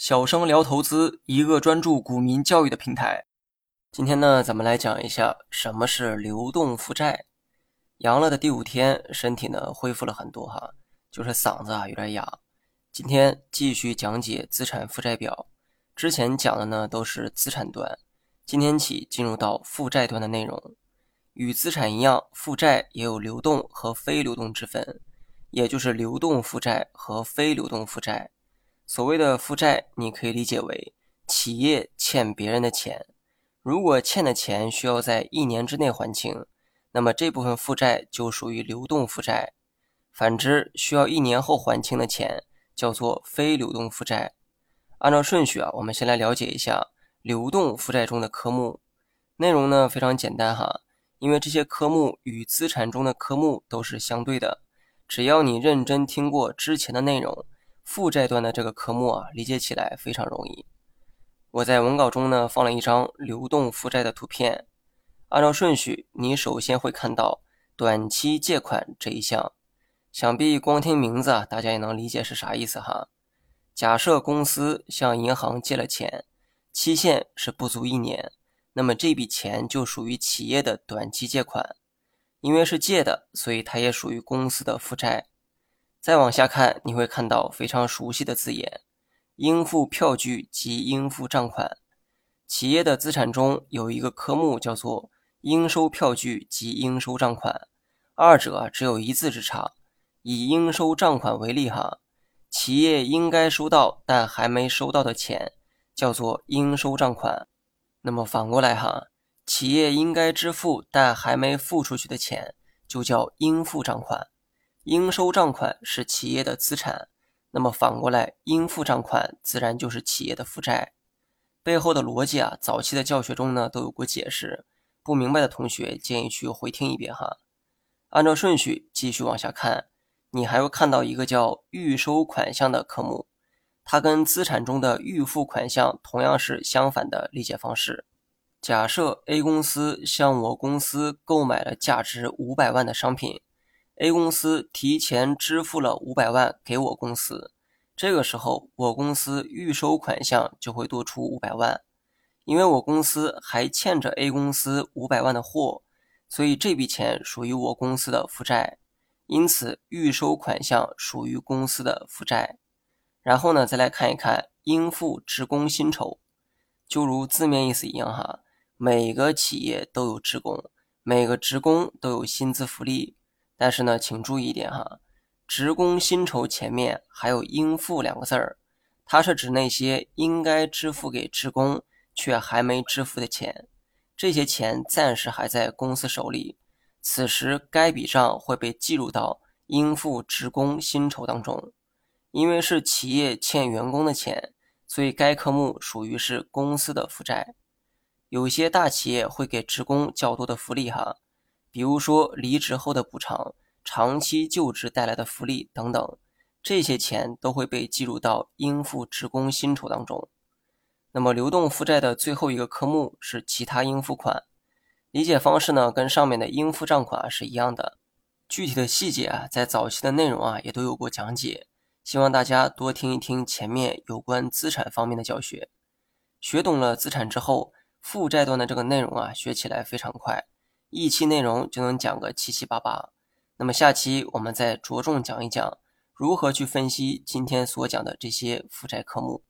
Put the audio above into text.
小生聊投资，一个专注股民教育的平台。今天呢，咱们来讲一下什么是流动负债。阳了的第五天，身体呢恢复了很多哈，就是嗓子啊有点哑。今天继续讲解资产负债表。之前讲的呢都是资产端，今天起进入到负债端的内容。与资产一样，负债也有流动和非流动之分，也就是流动负债和非流动负债。所谓的负债，你可以理解为企业欠别人的钱。如果欠的钱需要在一年之内还清，那么这部分负债就属于流动负债。反之，需要一年后还清的钱叫做非流动负债。按照顺序啊，我们先来了解一下流动负债中的科目。内容呢非常简单哈，因为这些科目与资产中的科目都是相对的。只要你认真听过之前的内容。负债端的这个科目啊，理解起来非常容易。我在文稿中呢放了一张流动负债的图片，按照顺序，你首先会看到短期借款这一项。想必光听名字啊，大家也能理解是啥意思哈。假设公司向银行借了钱，期限是不足一年，那么这笔钱就属于企业的短期借款，因为是借的，所以它也属于公司的负债。再往下看，你会看到非常熟悉的字眼：应付票据及应付账款。企业的资产中有一个科目叫做应收票据及应收账款，二者只有一字之差。以应收账款为例，哈，企业应该收到但还没收到的钱叫做应收账款。那么反过来，哈，企业应该支付但还没付出去的钱就叫应付账款。应收账款是企业的资产，那么反过来，应付账款自然就是企业的负债。背后的逻辑啊，早期的教学中呢都有过解释，不明白的同学建议去回听一遍哈。按照顺序继续往下看，你还会看到一个叫预收款项的科目，它跟资产中的预付款项同样是相反的理解方式。假设 A 公司向我公司购买了价值五百万的商品。A 公司提前支付了五百万给我公司，这个时候我公司预收款项就会多出五百万，因为我公司还欠着 A 公司五百万的货，所以这笔钱属于我公司的负债，因此预收款项属于公司的负债。然后呢，再来看一看应付职工薪酬，就如字面意思一样哈，每个企业都有职工，每个职工都有薪资福利。但是呢，请注意一点哈，职工薪酬前面还有应付两个字儿，它是指那些应该支付给职工却还没支付的钱，这些钱暂时还在公司手里，此时该笔账会被计入到应付职工薪酬当中，因为是企业欠员工的钱，所以该科目属于是公司的负债。有些大企业会给职工较多的福利哈。比如说离职后的补偿、长期就职带来的福利等等，这些钱都会被计入到应付职工薪酬当中。那么流动负债的最后一个科目是其他应付款，理解方式呢跟上面的应付账款是一样的。具体的细节啊，在早期的内容啊也都有过讲解，希望大家多听一听前面有关资产方面的教学。学懂了资产之后，负债端的这个内容啊学起来非常快。一期内容就能讲个七七八八，那么下期我们再着重讲一讲如何去分析今天所讲的这些负债科目。